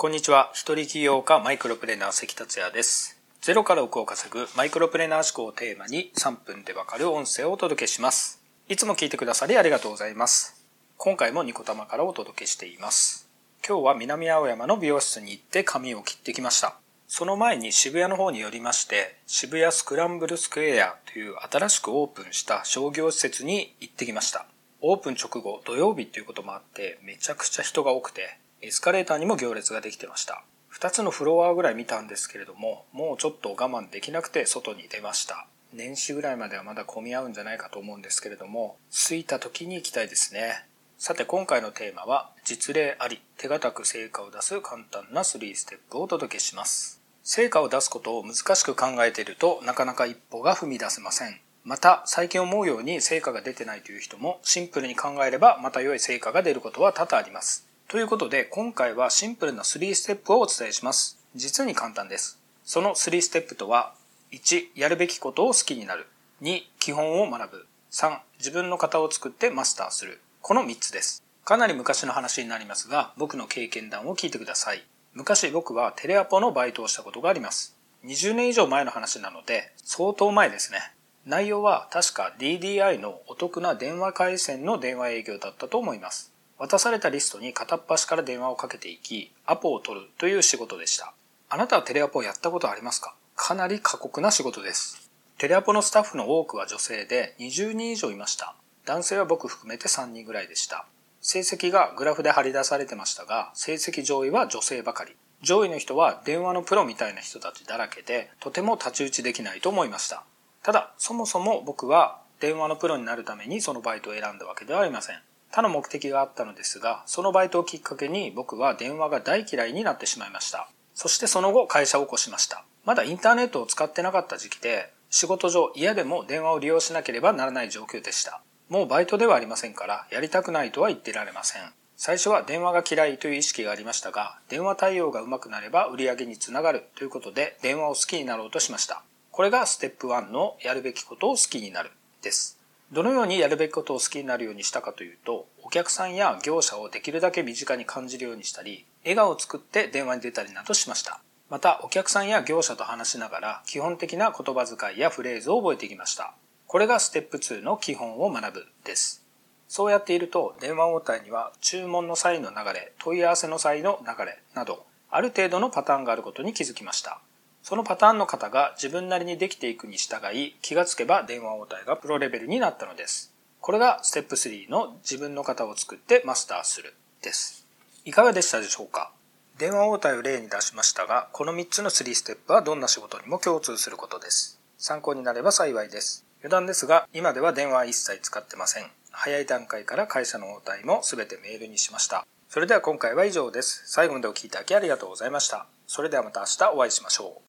こんにちは。一人起業家マイクロプレーナー関達也です。ゼロから億を稼ぐマイクロプレーナー思考をテーマに3分でわかる音声をお届けします。いつも聞いてくださりありがとうございます。今回もニコタマからお届けしています。今日は南青山の美容室に行って髪を切ってきました。その前に渋谷の方に寄りまして、渋谷スクランブルスクエアという新しくオープンした商業施設に行ってきました。オープン直後土曜日ということもあってめちゃくちゃ人が多くてエスカレーターにも行列ができてました。2つのフロアぐらい見たんですけれどももうちょっと我慢できなくて外に出ました。年始ぐらいまではまだ混み合うんじゃないかと思うんですけれども着いた時に行きたいですね。さて今回のテーマは実例あり手堅く成果を出す簡単な3ステップをお届けします。成果を出すことを難しく考えているとなかなか一歩が踏み出せません。また最近思うように成果が出てないという人もシンプルに考えればまた良い成果が出ることは多々あります。ということで今回はシンプルな3ステップをお伝えします。実に簡単です。その3ステップとは1やるべきことを好きになる。2基本を学ぶ。3自分の型を作ってマスターする。この3つです。かなり昔の話になりますが僕の経験談を聞いてください。昔僕はテレアポのバイトをしたことがあります。20年以上前の話なので相当前ですね。内容は確か DDI のお得な電話回線の電話営業だったと思います。渡されたリストに片っ端から電話をかけていきアポを取るという仕事でした。あなたはテレアポをやったことありますか？かなり過酷な仕事です。テレアポのスタッフの多くは女性で20人以上いました。男性は僕含めて3人ぐらいでした。成績がグラフで張り出されてましたが成績上位は女性ばかり。上位の人は電話のプロみたいな人たちだらけでとても太刀打ちできないと思いました。ただそもそも僕は電話のプロになるためにそのバイトを選んだわけではありません。他の目的があったのですがそのバイトをきっかけに僕は電話が大嫌いになってしまいました。そしてその後会社を起こしました。まだインターネットを使ってなかった時期で仕事上嫌でも電話を利用しなければならない状況でした。もうバイトではありませんからやりたくないとは言ってられません。最初は電話が嫌いという意識がありましたが電話対応が上手くなれば売り上げにつながるということで電話を好きになろうとしました。これがステップ1のやるべきことを好きになるです。どのようにやるべきことを好きになるようにしたかというと、お客さんや業者をできるだけ身近に感じるようにしたり、笑顔を作って電話に出たりなどしました。また、お客さんや業者と話しながら、基本的な言葉遣いやフレーズを覚えてきました。これがステップ2の基本を学ぶです。そうやっていると、電話応対には注文の際の流れ、問い合わせの際の流れなど、ある程度のパターンがあることに気づきました。そのパターンの方が自分なりにできていくに従い気がつけば電話応対がプロレベルになったのです。これがステップ3の自分の型を作ってマスターするです。いかがでしたでしょうか？電話応対を例に出しましたが、この3つの3ステップはどんな仕事にも共通することです。参考になれば幸いです。余談ですが、今では電話は一切使ってません。早い段階から会社の応対も全てメールにしました。それでは今回は以上です。最後までお聴きいただきありがとうございました。それではまた明日お会いしましょう。